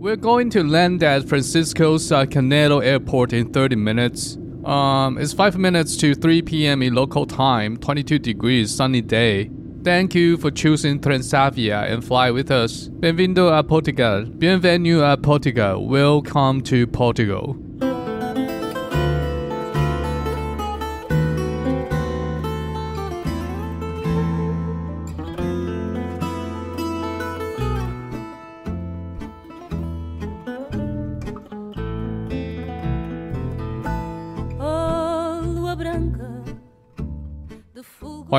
We're going to land at Francisco's uh, Canelo Airport in 30 minutes. Um, it's 5 minutes to 3 p.m. in local time, 22 degrees, sunny day. Thank you for choosing Transavia and fly with us. Bienvenido a Portugal. Bienvenue a Portugal. Welcome to Portugal.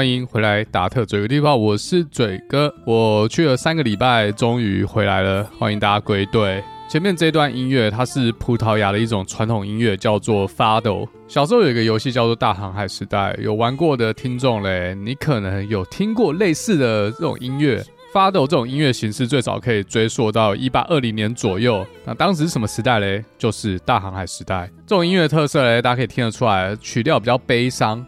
欢迎回来，达特嘴哥地方，我是嘴哥。我去了三个礼拜，终于回来了。欢迎大家归队。前面这段音乐，它是葡萄牙的一种传统音乐，叫做 Fado。小时候有一个游戏叫做《大航海时代》，有玩过的听众嘞，你可能有听过类似的这种音乐。Fado 这种音乐形式最早可以追溯到一八二零年左右。那当时是什么时代嘞？就是大航海时代。这种音乐特色嘞，大家可以听得出来，曲调比较悲伤。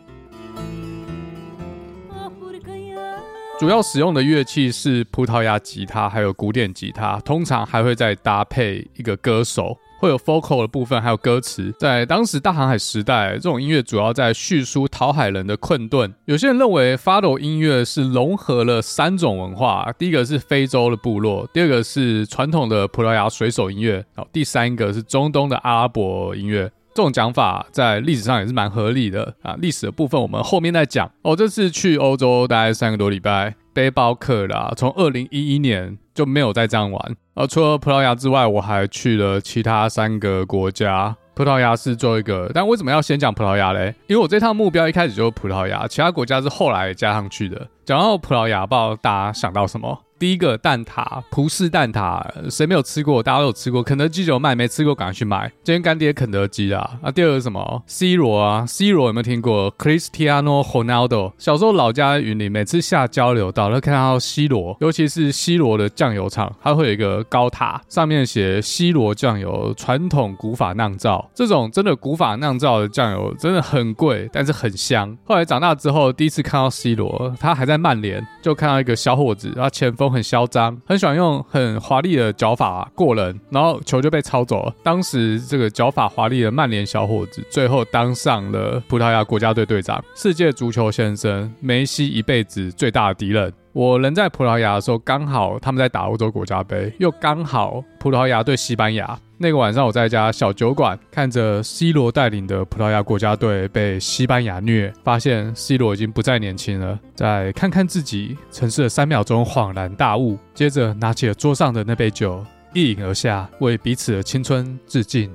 主要使用的乐器是葡萄牙吉他，还有古典吉他，通常还会再搭配一个歌手，会有 vocal 的部分，还有歌词。在当时大航海时代，这种音乐主要在叙述讨海人的困顿。有些人认为 Fado 音乐是融合了三种文化，第一个是非洲的部落，第二个是传统的葡萄牙水手音乐，然后第三个是中东的阿拉伯音乐。这种讲法在历史上也是蛮合理的啊。历史的部分我们后面再讲。我、哦、这次去欧洲大概三个多礼拜，背包客啦，从二零一一年就没有再这样玩。而、啊、除了葡萄牙之外，我还去了其他三个国家。葡萄牙是最后一个，但为什么要先讲葡萄牙嘞？因为我这趟目标一开始就是葡萄牙，其他国家是后来加上去的。讲到葡萄牙，不知道大家想到什么？第一个蛋挞，葡式蛋挞，谁没有吃过？大家都有吃过。肯德基有卖，没吃过赶快去买。今天干爹肯德基啊。啊，第二个什么？C 罗啊，C 罗有没有听过？Cristiano Ronaldo。小时候老家云林，每次下交流道都看到 C 罗，尤其是 C 罗的酱油厂，它会有一个高塔，上面写 C 罗酱油，传统古法酿造。这种真的古法酿造的酱油真的很贵，但是很香。后来长大之后，第一次看到 C 罗，他还在曼联，就看到一个小伙子，他前锋。很嚣张，很喜欢用很华丽的脚法过人，然后球就被抄走了。当时这个脚法华丽的曼联小伙子，最后当上了葡萄牙国家队队长，世界足球先生，梅西一辈子最大的敌人。我人在葡萄牙的时候，刚好他们在打欧洲国家杯，又刚好葡萄牙对西班牙。那个晚上，我在一家小酒馆，看着 C 罗带领的葡萄牙国家队被西班牙虐，发现 C 罗已经不再年轻了。再看看自己，沉思了三秒钟，恍然大悟，接着拿起了桌上的那杯酒，一饮而下，为彼此的青春致敬。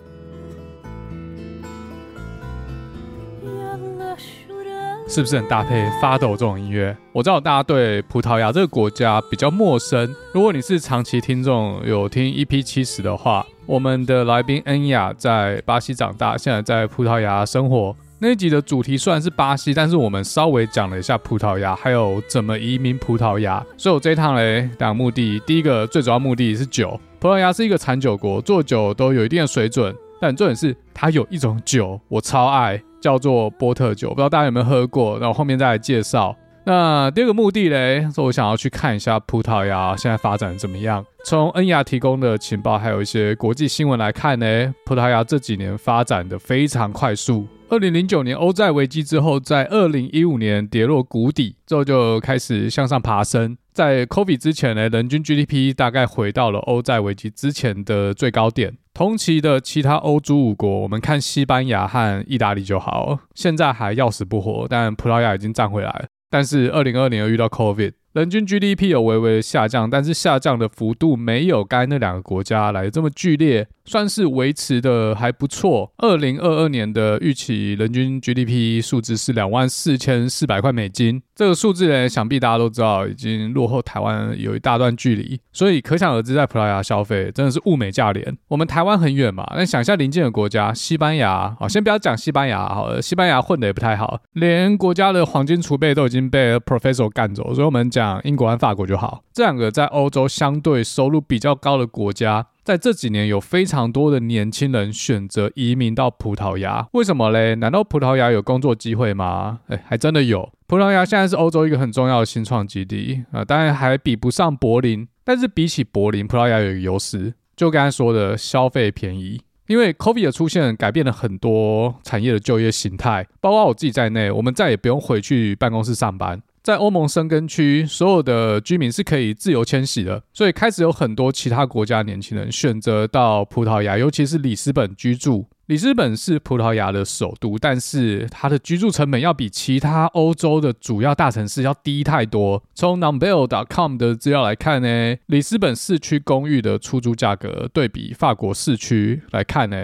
是不是很搭配发抖这种音乐？我知道大家对葡萄牙这个国家比较陌生。如果你是长期听众，有听 EP 七十的话，我们的来宾恩雅在巴西长大，现在在葡萄牙生活。那一集的主题虽然是巴西，但是我们稍微讲了一下葡萄牙，还有怎么移民葡萄牙。所以我这一趟嘞，两个目的，第一个最主要目的是酒。葡萄牙是一个产酒国，做酒都有一定的水准。但重点是，它有一种酒我超爱，叫做波特酒，不知道大家有没有喝过？然后后面再来介绍。那第二个目的嘞，是我想要去看一下葡萄牙现在发展怎么样。从恩雅提供的情报，还有一些国际新闻来看呢，葡萄牙这几年发展的非常快速。二零零九年欧债危机之后，在二零一五年跌落谷底，之后就开始向上爬升。在 COVID 之前呢，人均 GDP 大概回到了欧债危机之前的最高点。同期的其他欧洲五国，我们看西班牙和意大利就好，现在还要死不活，但葡萄牙已经站回来了。但是二零二二年又遇到 COVID。人均 GDP 有微微的下降，但是下降的幅度没有刚才那两个国家来的这么剧烈，算是维持的还不错。二零二二年的预期人均 GDP 数字是两万四千四百块美金，这个数字呢，想必大家都知道，已经落后台湾有一大段距离，所以可想而知，在葡萄牙消费真的是物美价廉。我们台湾很远嘛，那想一下邻近的国家，西班牙，好，先不要讲西班牙，好了，西班牙混得也不太好，连国家的黄金储备都已经被 Professor 干走，所以我们讲。英国和法国就好，这两个在欧洲相对收入比较高的国家，在这几年有非常多的年轻人选择移民到葡萄牙。为什么嘞？难道葡萄牙有工作机会吗？哎，还真的有。葡萄牙现在是欧洲一个很重要的新创基地啊，当然还比不上柏林，但是比起柏林，葡萄牙有一个优势。就刚才说的消费便宜。因为 COVID 的出现，改变了很多产业的就业形态，包括我自己在内，我们再也不用回去办公室上班。在欧盟生根区，所有的居民是可以自由迁徙的，所以开始有很多其他国家年轻人选择到葡萄牙，尤其是里斯本居住。里斯本是葡萄牙的首都，但是它的居住成本要比其他欧洲的主要大城市要低太多。从 Numbeo.com 的资料来看呢，里斯本市区公寓的出租价格对比法国市区来看呢，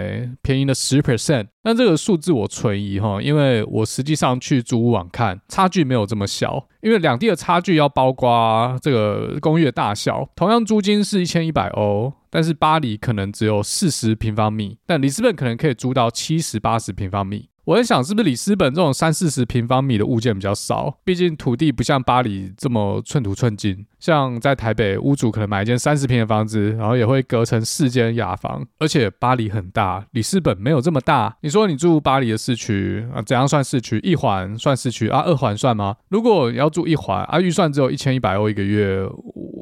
便宜了十 percent。那这个数字我存疑哈，因为我实际上去租屋网看，差距没有这么小。因为两地的差距要包括这个公寓的大小，同样租金是一千一百欧。但是巴黎可能只有四十平方米，但里斯本可能可以租到七十八十平方米。我在想，是不是里斯本这种三四十平方米的物件比较少？毕竟土地不像巴黎这么寸土寸金。像在台北，屋主可能买一间三十平的房子，然后也会隔成四间雅房。而且巴黎很大，里斯本没有这么大。你说你住巴黎的市区啊，怎样算市区？一环算市区啊？二环算吗？如果要住一环啊，预算只有一千一百欧一个月，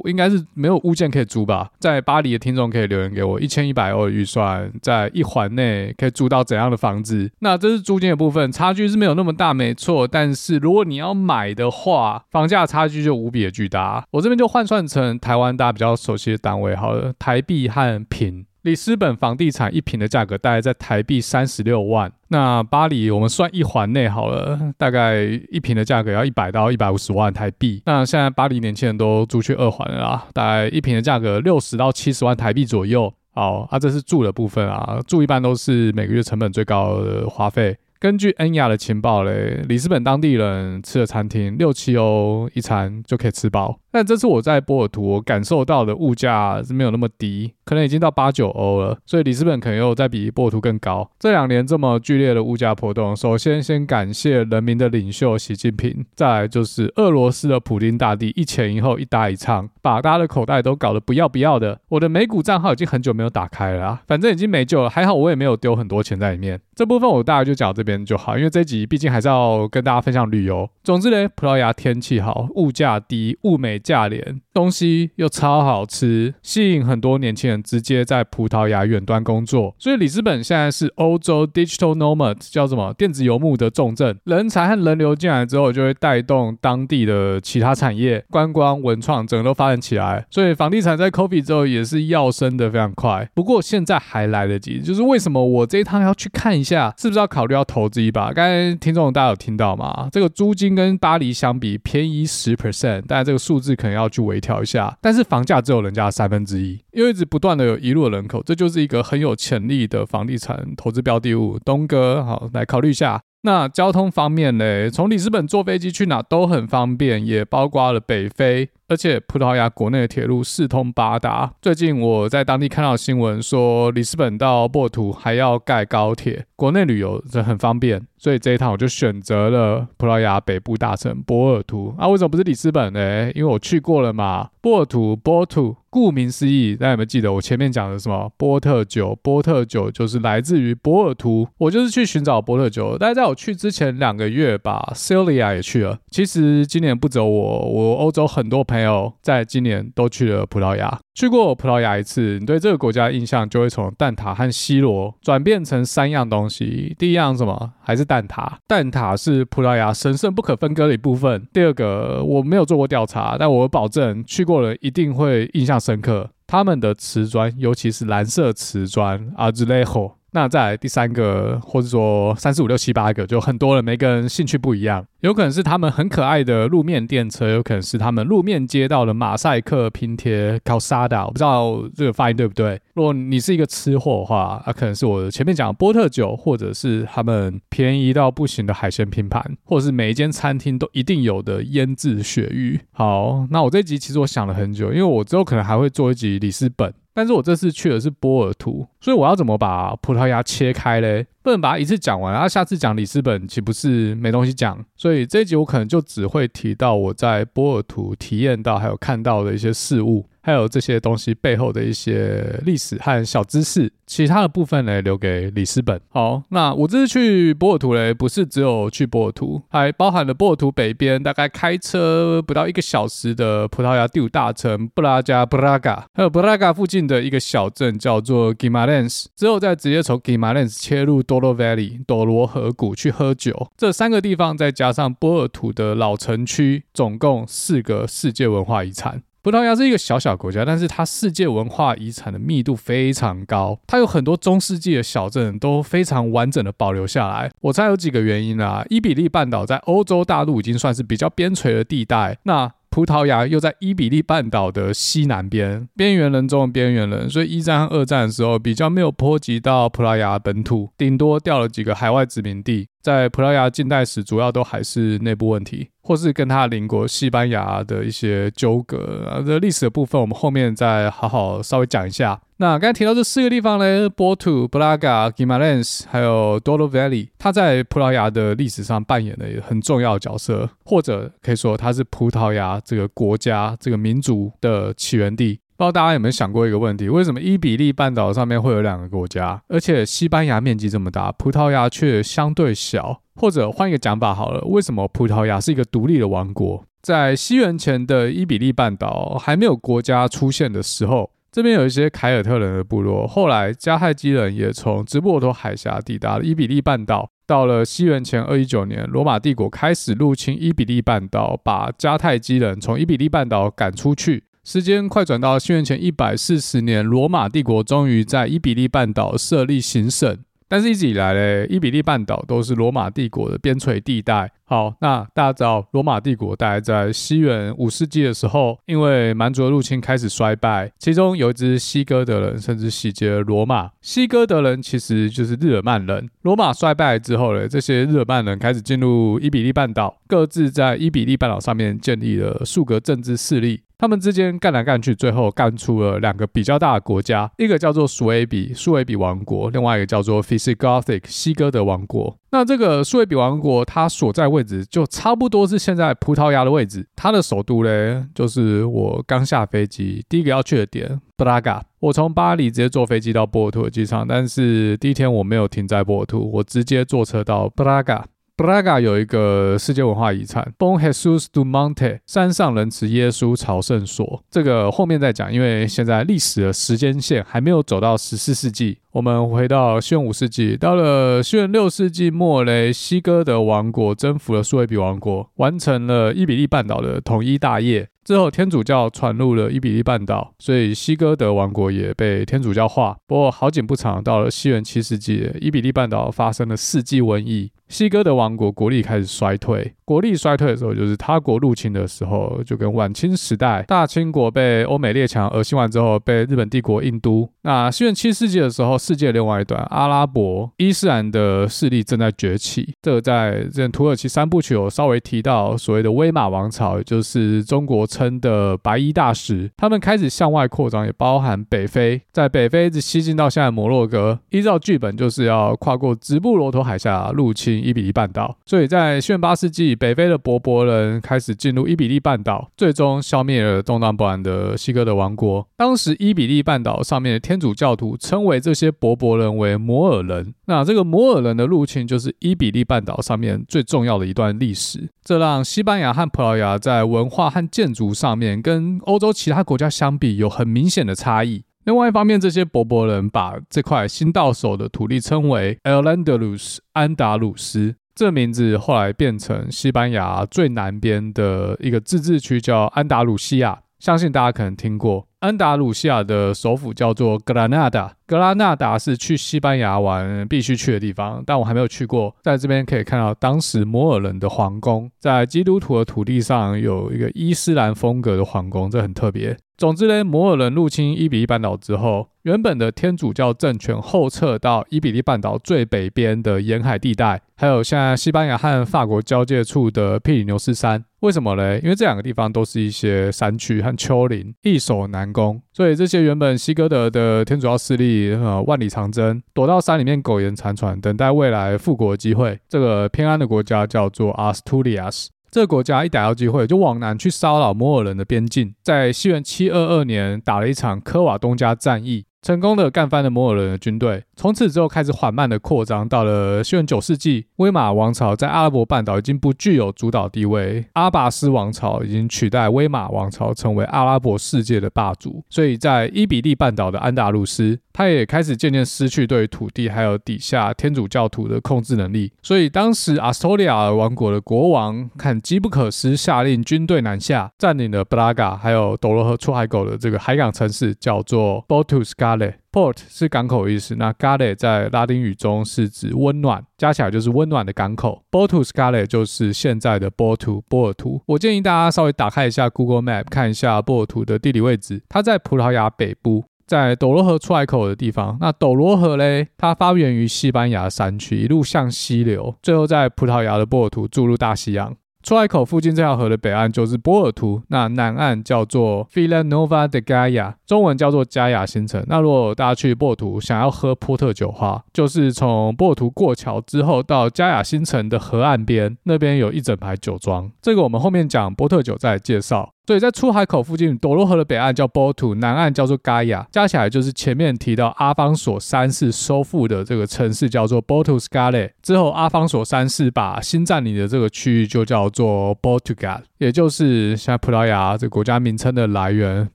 应该是没有物件可以租吧？在巴黎的听众可以留言给我，一千一百欧的预算，在一环内可以租到怎样的房子？那这是租租金的部分，差距是没有那么大，没错。但是如果你要买的话，房价差距就无比的巨大。我这边就换算成台湾大家比较熟悉的单位，好了，台币和坪。里斯本房地产一坪的价格大概在台币三十六万。那巴黎我们算一环内好了，大概一坪的价格要一百到一百五十万台币。那现在巴黎年轻人都租去二环了啦，大概一坪的价格六十到七十万台币左右。好，啊，这是住的部分啊，住一般都是每个月成本最高的花费。根据恩雅的情报嘞，里斯本当地人吃的餐厅六七欧一餐就可以吃饱。但这次我在波尔图，我感受到的物价是没有那么低，可能已经到八九欧了。所以里斯本可能又再比波尔图更高。这两年这么剧烈的物价波动，首先先感谢人民的领袖习近平，再来就是俄罗斯的普丁大帝一前一后一搭一唱，把大家的口袋都搞得不要不要的。我的美股账号已经很久没有打开了，反正已经没救了。还好我也没有丢很多钱在里面。这部分我大概就讲这边就好，因为这集毕竟还是要跟大家分享旅游。总之呢，葡萄牙天气好，物价低，物美价廉，东西又超好吃，吸引很多年轻人直接在葡萄牙远端工作。所以里斯本现在是欧洲 digital nomad 叫什么电子游牧的重镇。人才和人流进来之后，就会带动当地的其他产业，观光、文创整个都发展起来。所以房地产在 COVID 之后也是要升的非常快。不过现在还来得及，就是为什么我这一趟要去看一下，是不是要考虑要投投资一把？刚才听众大家有听到吗？这个租金跟巴黎相比便宜十 percent，但这个数字可能要去微调一下。但是房价只有人家三分之一，因为一直不断的有移入人口，这就是一个很有潜力的房地产投资标的物。东哥，好，来考虑一下。那交通方面呢？从里斯本坐飞机去哪都很方便，也包括了北非。而且葡萄牙国内的铁路四通八达。最近我在当地看到新闻说，里斯本到波尔图还要盖高铁，国内旅游这很方便。所以这一趟我就选择了葡萄牙北部大城波尔图。啊，为什么不是里斯本呢？因为我去过了嘛。波尔图，波尔图，顾名思义，大家有没有记得我前面讲的什么？波特酒，波特酒就是来自于波尔图。我就是去寻找波特酒。大概在我去之前两个月吧，Celia 也去了。其实今年不只有我，我欧洲很多朋友在今年都去了葡萄牙。去过葡萄牙一次，你对这个国家的印象就会从蛋挞和西罗转变成三样东西。第一样什么？还是蛋挞。蛋挞是葡萄牙神圣不可分割的一部分。第二个，我没有做过调查，但我保证去过了一定会印象深刻。他们的瓷砖，尤其是蓝色瓷砖，Azulejo。那再来第三个，或者说三四五六七八个，就很多人，每个人兴趣不一样。有可能是他们很可爱的路面电车，有可能是他们路面街道的马赛克拼贴 calzada，我不知道这个发音对不对。如果你是一个吃货的话，那、啊、可能是我前面讲的波特酒，或者是他们便宜到不行的海鲜拼盘，或者是每一间餐厅都一定有的腌制鳕鱼。好，那我这一集其实我想了很久，因为我之后可能还会做一集里斯本。但是我这次去的是波尔图，所以我要怎么把葡萄牙切开嘞？不能把它一次讲完，然后下次讲里斯本岂不是没东西讲？所以这一集我可能就只会提到我在波尔图体验到还有看到的一些事物。还有这些东西背后的一些历史和小知识。其他的部分呢，留给里斯本。好，那我这次去波尔图嘞，不是只有去波尔图，还包含了波尔图北边大概开车不到一个小时的葡萄牙第五大城布拉加布拉加，还有布拉加附近的一个小镇叫做 Guimarães，之后再直接从 Guimarães 切入 Douro Valley 朵罗河谷去喝酒。这三个地方再加上波尔图的老城区，总共四个世界文化遗产。葡萄牙是一个小小国家，但是它世界文化遗产的密度非常高，它有很多中世纪的小镇都非常完整的保留下来。我猜有几个原因啊，伊比利半岛在欧洲大陆已经算是比较边陲的地带，那葡萄牙又在伊比利半岛的西南边，边缘人中的边缘人，所以一战和二战的时候比较没有波及到葡萄牙本土，顶多掉了几个海外殖民地。在葡萄牙近代史，主要都还是内部问题，或是跟他邻国西班牙的一些纠葛。啊，这历史的部分，我们后面再好好稍微讲一下。那刚才提到这四个地方呢，波图、布拉加、吉马兰斯还有多罗维利它在葡萄牙的历史上扮演了一个很重要的角色，或者可以说它是葡萄牙这个国家、这个民族的起源地。不知道大家有没有想过一个问题：为什么伊比利半岛上面会有两个国家，而且西班牙面积这么大，葡萄牙却相对小？或者换一个讲法好了，为什么葡萄牙是一个独立的王国？在西元前的伊比利半岛还没有国家出现的时候，这边有一些凯尔特人的部落。后来迦太基人也从直布罗陀海峡抵达了伊比利半岛。到了西元前二一九年，罗马帝国开始入侵伊比利半岛，把迦太基人从伊比利半岛赶出去。时间快转到西元前一百四十年，罗马帝国终于在伊比利半岛设立行省。但是一直以来嘞，伊比利半岛都是罗马帝国的边陲地带。好，那大家知道，罗马帝国大概在西元五世纪的时候，因为蛮族入侵开始衰败，其中有一支西哥德人甚至洗劫了罗马。西哥德人其实就是日耳曼人。罗马衰败之后呢，这些日耳曼人开始进入伊比利半岛，各自在伊比利半岛上面建立了数个政治势力。他们之间干来干去，最后干出了两个比较大的国家，一个叫做苏维比苏维比王国，另外一个叫做 Visigothic 西哥德王国。那这个苏维比王国，它所在位置就差不多是现在葡萄牙的位置。它的首都嘞，就是我刚下飞机第一个要去的点——布拉加。我从巴黎直接坐飞机到波尔图的机场，但是第一天我没有停在波尔图，我直接坐车到布拉加。布拉格有一个世界文化遗产，Bon Jesus do Monte 山上仁慈耶稣朝圣所。这个后面再讲，因为现在历史的时间线还没有走到十四世纪。我们回到西元五世纪，到了西元六世纪末嘞，西哥德王国征服了苏维比王国，完成了伊比利半岛的统一大业。之后，天主教传入了伊比利半岛，所以西哥德王国也被天主教化。不过好景不长，到了西元七世纪，伊比利半岛发生了世纪瘟疫，西哥德王国国力开始衰退。国力衰退的时候，就是他国入侵的时候，就跟晚清时代大清国被欧美列强恶心完之后，被日本帝国印度。那西元七世纪的时候，世界另外一端，阿拉伯伊斯兰的势力正在崛起。这个在这土耳其三部曲有稍微提到，所谓的威马王朝，也就是中国称的白衣大食，他们开始向外扩张，也包含北非，在北非一直西进到现在摩洛哥。依照剧本，就是要跨过直布罗陀海峡入侵伊比利半岛。所以在西元八世纪，北非的柏柏人开始进入伊比利半岛，最终消灭了动荡不安的西哥德王国。当时伊比利半岛上面的天主教徒称为这些柏柏人为摩尔人。那这个摩尔人的入侵就是伊比利半岛上面最重要的一段历史。这让西班牙和葡萄牙在文化和建筑上面跟欧洲其他国家相比有很明显的差异。另外一方面，这些柏柏人把这块新到手的土地称为 Al-Andalus 安达鲁斯，这名字后来变成西班牙最南边的一个自治区，叫安达鲁西亚。相信大家可能听过。安达鲁西亚的首府叫做格拉纳达，格拉纳达是去西班牙玩必须去的地方，但我还没有去过。在这边可以看到当时摩尔人的皇宫，在基督徒的土地上有一个伊斯兰风格的皇宫，这很特别。总之呢，摩尔人入侵伊比利半岛之后，原本的天主教政权后撤到伊比利半岛最北边的沿海地带，还有现在西班牙和法国交界处的庇里牛斯山。为什么呢？因为这两个地方都是一些山区和丘陵，易守难攻，所以这些原本西哥德的天主教势力呃万里长征，躲到山里面苟延残喘，等待未来复国机会。这个偏安的国家叫做阿斯图里亚斯。这个国家一逮到机会就往南去骚扰摩尔人的边境，在西元七二二年打了一场科瓦东加战役。成功的干翻了摩尔人的军队，从此之后开始缓慢的扩张。到了西元九世纪，威马王朝在阿拉伯半岛已经不具有主导地位，阿拔斯王朝已经取代威马王朝成为阿拉伯世界的霸主。所以在伊比利半岛的安达鲁斯，他也开始渐渐失去对土地还有底下天主教徒的控制能力。所以当时阿斯托利亚王国的国王看机不可失，下令军队南下，占领了布拉嘎还有斗罗河出海口的这个海港城市，叫做 Botuska Botuscale。Port 是港口意思，那 Gale 在拉丁语中是指温暖，加起来就是温暖的港口。Botuscale 就是现在的波图波尔图。我建议大家稍微打开一下 Google Map，看一下波尔图的地理位置。它在葡萄牙北部，在斗罗河出海口的地方。那斗罗河嘞，它发源于西班牙山区，一路向西流，最后在葡萄牙的波尔图注入大西洋。出海口附近这条河的北岸就是波尔图，那南岸叫做 Vila Nova de Gaia，中文叫做加雅新城。那如果大家去波尔图想要喝波特酒的话，就是从波尔图过桥之后到加雅新城的河岸边，那边有一整排酒庄。这个我们后面讲波特酒再介绍。所以在出海口附近，朵洛河的北岸叫波图，南岸叫做盖亚，加起来就是前面提到阿方索三世收复的这个城市叫做波图斯卡勒。之后阿方索三世把新占领的这个区域就叫做 Portugal，也就是现在葡萄牙这个国家名称的来源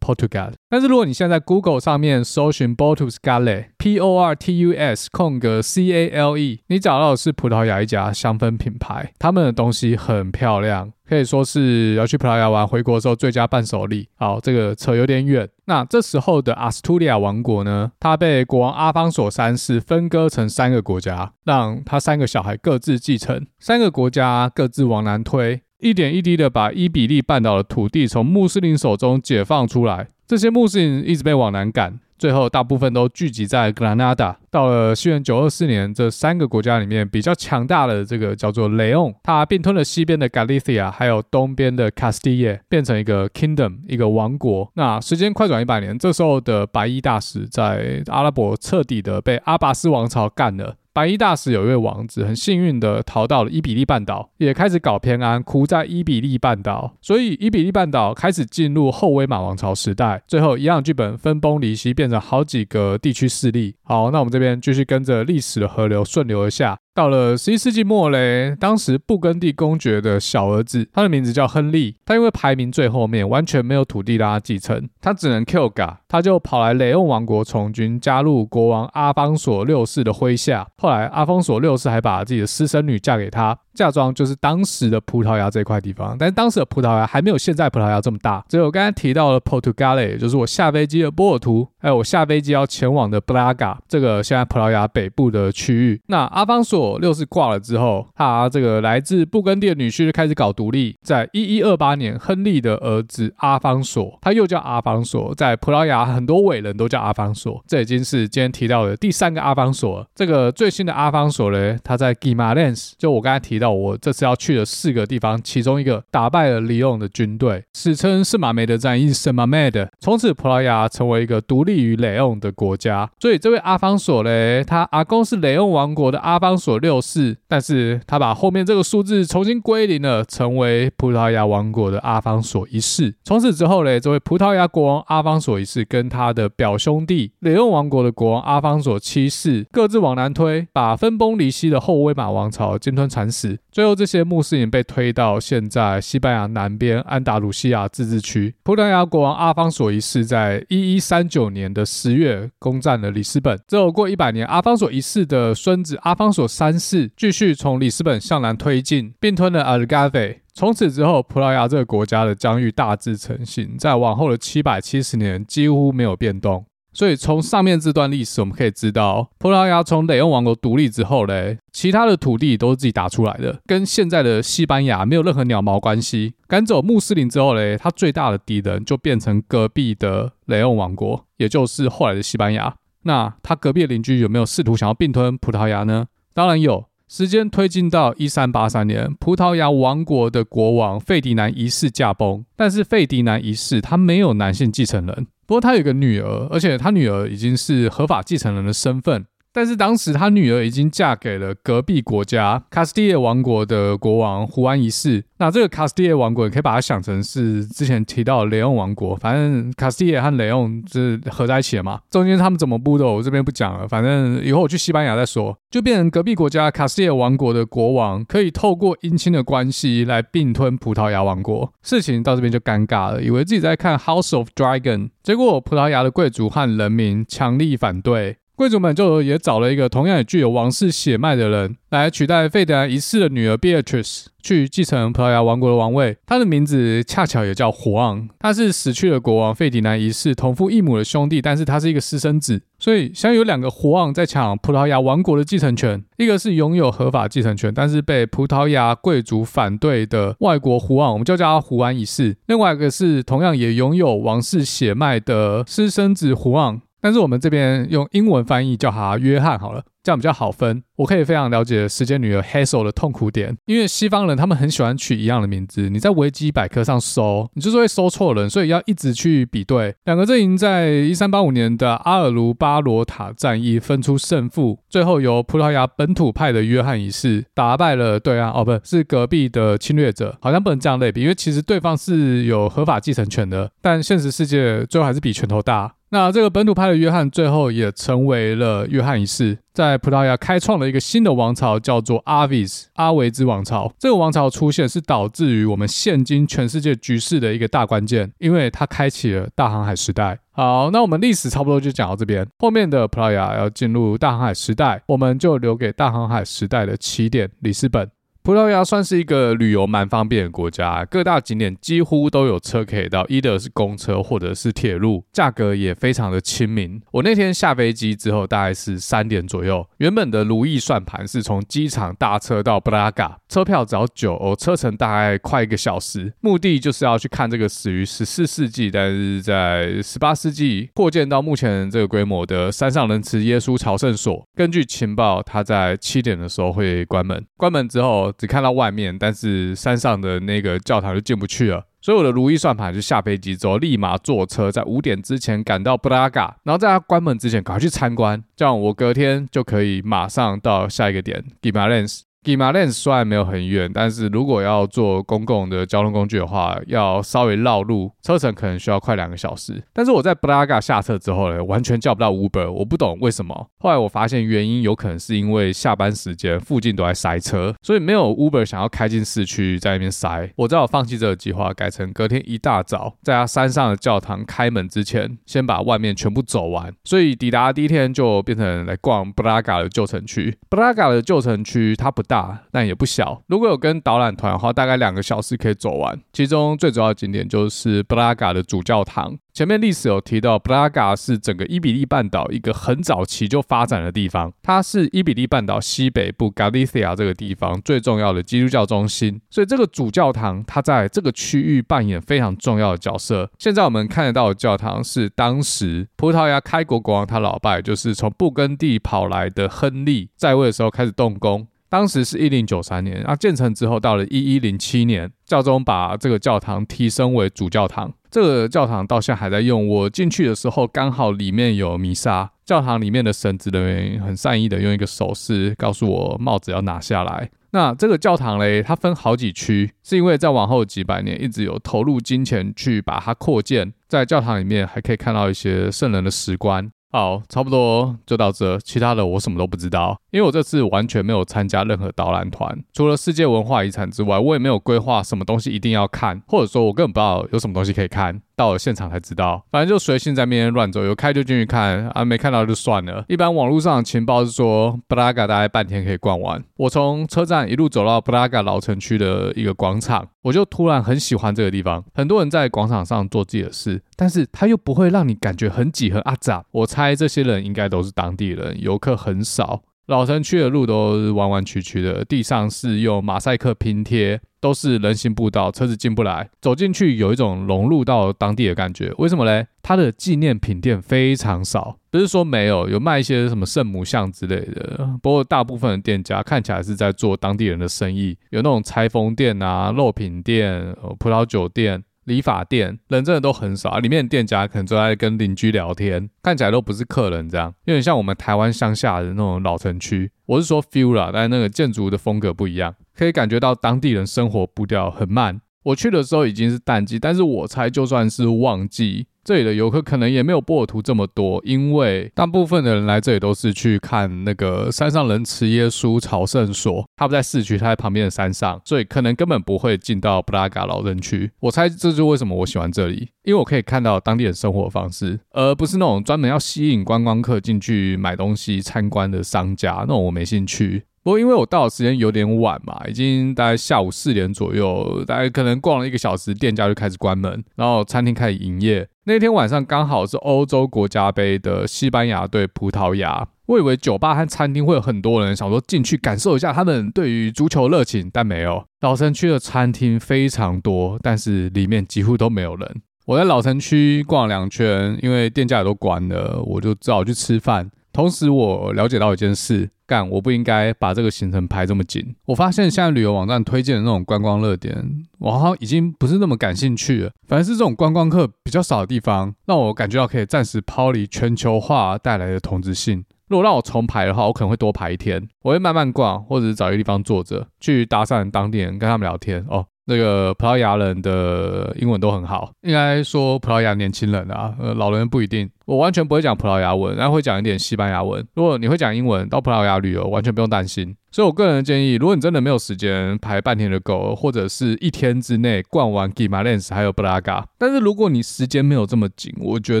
Portugal。但是如果你现在 Google 上面搜寻 Portuscale，P O R T U S 空格 C A L E，你找到的是葡萄牙一家香氛品牌，他们的东西很漂亮。可以说是要去葡萄牙玩，回国的时候最佳伴手礼。好，这个扯有点远。那这时候的阿斯图利亚王国呢，它被国王阿方索三世分割成三个国家，让他三个小孩各自继承。三个国家各自往南推，一点一滴的把伊比利半岛的土地从穆斯林手中解放出来。这些穆斯林一直被往南赶。最后，大部分都聚集在格拉纳达。到了西元九二四年，这三个国家里面比较强大的这个叫做雷翁，它并吞了西边的加利西亚，还有东边的卡斯蒂叶，变成一个 kingdom，一个王国。那时间快转一百年，这时候的白衣大使在阿拉伯彻底的被阿拔斯王朝干了。白衣大使有一位王子，很幸运的逃到了伊比利半岛，也开始搞偏安，哭在伊比利半岛，所以伊比利半岛开始进入后威马王朝时代。最后一样剧本分崩离析，变成好几个地区势力。好，那我们这边继续跟着历史的河流顺流而下。到了十一世纪末嘞，当时布根地公爵的小儿子，他的名字叫亨利，他因为排名最后面，完全没有土地让他继承，他只能 kill 嘎，他就跑来雷翁王国从军，加入国王阿方索六世的麾下。后来阿方索六世还把自己的私生女嫁给他。嫁妆就是当时的葡萄牙这块地方，但是当时的葡萄牙还没有现在葡萄牙这么大。所以我刚才提到了 Portugal，也就是我下飞机的波尔图，还有我下飞机要前往的布拉嘎，这个现在葡萄牙北部的区域。那阿方索六世挂了之后，他这个来自布根地的女婿就开始搞独立。在一一二八年，亨利的儿子阿方索，他又叫阿方索，在葡萄牙很多伟人都叫阿方索，这已经是今天提到的第三个阿方索了。这个最新的阿方索呢，他在 Guimarães，就我刚才提到。我这次要去的四个地方，其中一个打败了里翁的军队，史称圣马梅德战役，圣马梅德，从此葡萄牙成为一个独立于里翁的国家。所以这位阿方索嘞，他阿公是里翁王国的阿方索六世，但是他把后面这个数字重新归零了，成为葡萄牙王国的阿方索一世。从此之后嘞，这位葡萄牙国王阿方索一世跟他的表兄弟里翁王国的国王阿方索七世各自往南推，把分崩离析的后威马王朝鲸吞蚕食最后，这些穆斯林被推到现在西班牙南边安达鲁西亚自治区。葡萄牙国王阿方索一世在一一三九年的十月攻占了里斯本。之后过一百年，阿方索一世的孙子阿方索三世继续从里斯本向南推进，并吞了阿尔加菲。从此之后，葡萄牙这个国家的疆域大致成型，在往后的七百七十年几乎没有变动。所以从上面这段历史，我们可以知道，葡萄牙从雷欧王国独立之后嘞，其他的土地都是自己打出来的，跟现在的西班牙没有任何鸟毛关系。赶走穆斯林之后嘞，他最大的敌人就变成隔壁的雷欧王国，也就是后来的西班牙。那他隔壁邻居有没有试图想要并吞葡萄牙呢？当然有。时间推进到一三八三年，葡萄牙王国的国王费迪南一世驾崩，但是费迪南一世他没有男性继承人。不过他有个女儿，而且他女儿已经是合法继承人的身份。但是当时他女儿已经嫁给了隔壁国家卡斯蒂叶王国的国王胡安一世。那这个卡斯蒂叶王国，你可以把它想成是之前提到的雷翁王国，反正卡斯蒂叶和雷翁是合在一起的嘛。中间他们怎么布的，我这边不讲了。反正以后我去西班牙再说。就变成隔壁国家卡斯蒂叶王国的国王，可以透过姻亲的关系来并吞葡萄牙王国。事情到这边就尴尬了，以为自己在看 House of Dragon，结果葡萄牙的贵族和人民强力反对。贵族们就也找了一个同样也具有王室血脉的人来取代费迪南一世的女儿 Beatrice 去继承葡萄牙王国的王位。他的名字恰巧也叫胡昂，他是死去的国王费迪南一世同父异母的兄弟，但是他是一个私生子，所以想有两个胡昂在抢葡萄牙王国的继承权，一个是拥有合法继承权，但是被葡萄牙贵族反对的外国胡昂，我们就叫他胡安一世；另外一个是同样也拥有王室血脉的私生子胡昂。但是我们这边用英文翻译叫他约翰好了，这样比较好分。我可以非常了解时间女儿 Hazel 的痛苦点，因为西方人他们很喜欢取一样的名字，你在维基百科上搜，你就是会搜错人，所以要一直去比对。两个阵营在一三八五年的阿尔卢巴罗塔战役分出胜负，最后由葡萄牙本土派的约翰一世打败了对岸，哦，不是隔壁的侵略者，好像不能这样类比，因为其实对方是有合法继承权的，但现实世界最后还是比拳头大。那这个本土派的约翰最后也成为了约翰一世，在葡萄牙开创了一个新的王朝，叫做阿维斯阿维兹王朝。这个王朝出现是导致于我们现今全世界局势的一个大关键，因为它开启了大航海时代。好，那我们历史差不多就讲到这边，后面的葡萄牙要进入大航海时代，我们就留给大航海时代的起点里斯本。葡萄牙算是一个旅游蛮方便的国家，各大景点几乎都有车可以到有的是公车或者是铁路，价格也非常的亲民。我那天下飞机之后大概是三点左右，原本的如意算盘是从机场搭车到布拉加，车票只要九欧，车程大概快一个小时，目的就是要去看这个始于十四世纪，但是在十八世纪扩建到目前这个规模的山上仁慈耶稣朝圣所。根据情报，它在七点的时候会关门，关门之后。只看到外面，但是山上的那个教堂就进不去了。所以我的如意算盘就下飞机之后，立马坐车在五点之前赶到布拉格，然后在它关门之前赶快去参观，这样我隔天就可以马上到下一个点 Gimelens。Gimalens 虽然没有很远，但是如果要坐公共的交通工具的话，要稍微绕路，车程可能需要快两个小时。但是我在布拉加下车之后呢，完全叫不到 Uber，我不懂为什么。后来我发现原因有可能是因为下班时间附近都在塞车，所以没有 Uber 想要开进市区在那边塞。我只好放弃这个计划，改成隔天一大早在他山上的教堂开门之前，先把外面全部走完。所以抵达第一天就变成来逛布拉加的旧城区。布拉加的旧城区它不大。大，但也不小。如果有跟导览团的话，大概两个小时可以走完。其中最主要景点就是布拉嘎的主教堂。前面历史有提到，布拉嘎是整个伊比利半岛一个很早期就发展的地方。它是伊比利半岛西北部 Galicia 这个地方最重要的基督教中心。所以这个主教堂它在这个区域扮演非常重要的角色。现在我们看得到的教堂是当时葡萄牙开国国王他老爸，就是从布根地跑来的亨利在位的时候开始动工。当时是一零九三年，啊，建成之后，到了一一零七年，教宗把这个教堂提升为主教堂。这个教堂到现在还在用。我进去的时候，刚好里面有弥撒。教堂里面的神职人员很善意的用一个手势告诉我，帽子要拿下来。那这个教堂嘞，它分好几区，是因为在往后几百年一直有投入金钱去把它扩建。在教堂里面还可以看到一些圣人的石棺。好，差不多就到这，其他的我什么都不知道，因为我这次完全没有参加任何导览团，除了世界文化遗产之外，我也没有规划什么东西一定要看，或者说我根本不知道有什么东西可以看。到了现场才知道，反正就随性在那边乱走，有开就进去看啊，没看到就算了。一般网络上的情报是说，布拉加大概半天可以逛完。我从车站一路走到布拉加老城区的一个广场，我就突然很喜欢这个地方。很多人在广场上做自己的事，但是他又不会让你感觉很挤很阿杂。我猜这些人应该都是当地人，游客很少。老城区的路都是弯弯曲曲的，地上是用马赛克拼贴，都是人行步道，车子进不来。走进去有一种融入到当地的感觉。为什么嘞？它的纪念品店非常少，不是说没有，有卖一些什么圣母像之类的。不过大部分的店家看起来是在做当地人的生意，有那种裁缝店啊、肉品店、葡萄酒店。理发店，人真的都很少，里面的店家可能都在跟邻居聊天，看起来都不是客人这样，有点像我们台湾乡下的那种老城区。我是说 feel 啦，但那个建筑的风格不一样，可以感觉到当地人生活步调很慢。我去的时候已经是淡季，但是我猜就算是旺季，这里的游客可能也没有波尔图这么多，因为大部分的人来这里都是去看那个山上人慈耶稣朝圣所，他不在市区，他在旁边的山上，所以可能根本不会进到布拉格老人区。我猜这就是为什么我喜欢这里，因为我可以看到当地人生活方式，而不是那种专门要吸引观光客进去买东西参观的商家，那种我没兴趣。不过因为我到的时间有点晚嘛，已经大概下午四点左右，大概可能逛了一个小时，店家就开始关门，然后餐厅开始营业。那天晚上刚好是欧洲国家杯的西班牙对葡萄牙，我以为酒吧和餐厅会有很多人，想说进去感受一下他们对于足球热情，但没有。老城区的餐厅非常多，但是里面几乎都没有人。我在老城区逛了两圈，因为店家也都关了，我就只好去吃饭。同时，我了解到一件事。干，我不应该把这个行程排这么紧。我发现现在旅游网站推荐的那种观光热点，我好像已经不是那么感兴趣了。反而是这种观光客比较少的地方，让我感觉到可以暂时抛离全球化带来的同质性。如果让我重排的话，我可能会多排一天。我会慢慢逛，或者是找一个地方坐着，去搭讪当地人，跟他们聊天。哦，那个葡萄牙人的英文都很好，应该说葡萄牙年轻人啊，呃，老人不一定。我完全不会讲葡萄牙文，然后会讲一点西班牙文。如果你会讲英文，到葡萄牙旅游完全不用担心。所以我个人建议，如果你真的没有时间排半天的够，或者是一天之内逛完 Guimarães 还有布拉格，但是如果你时间没有这么紧，我觉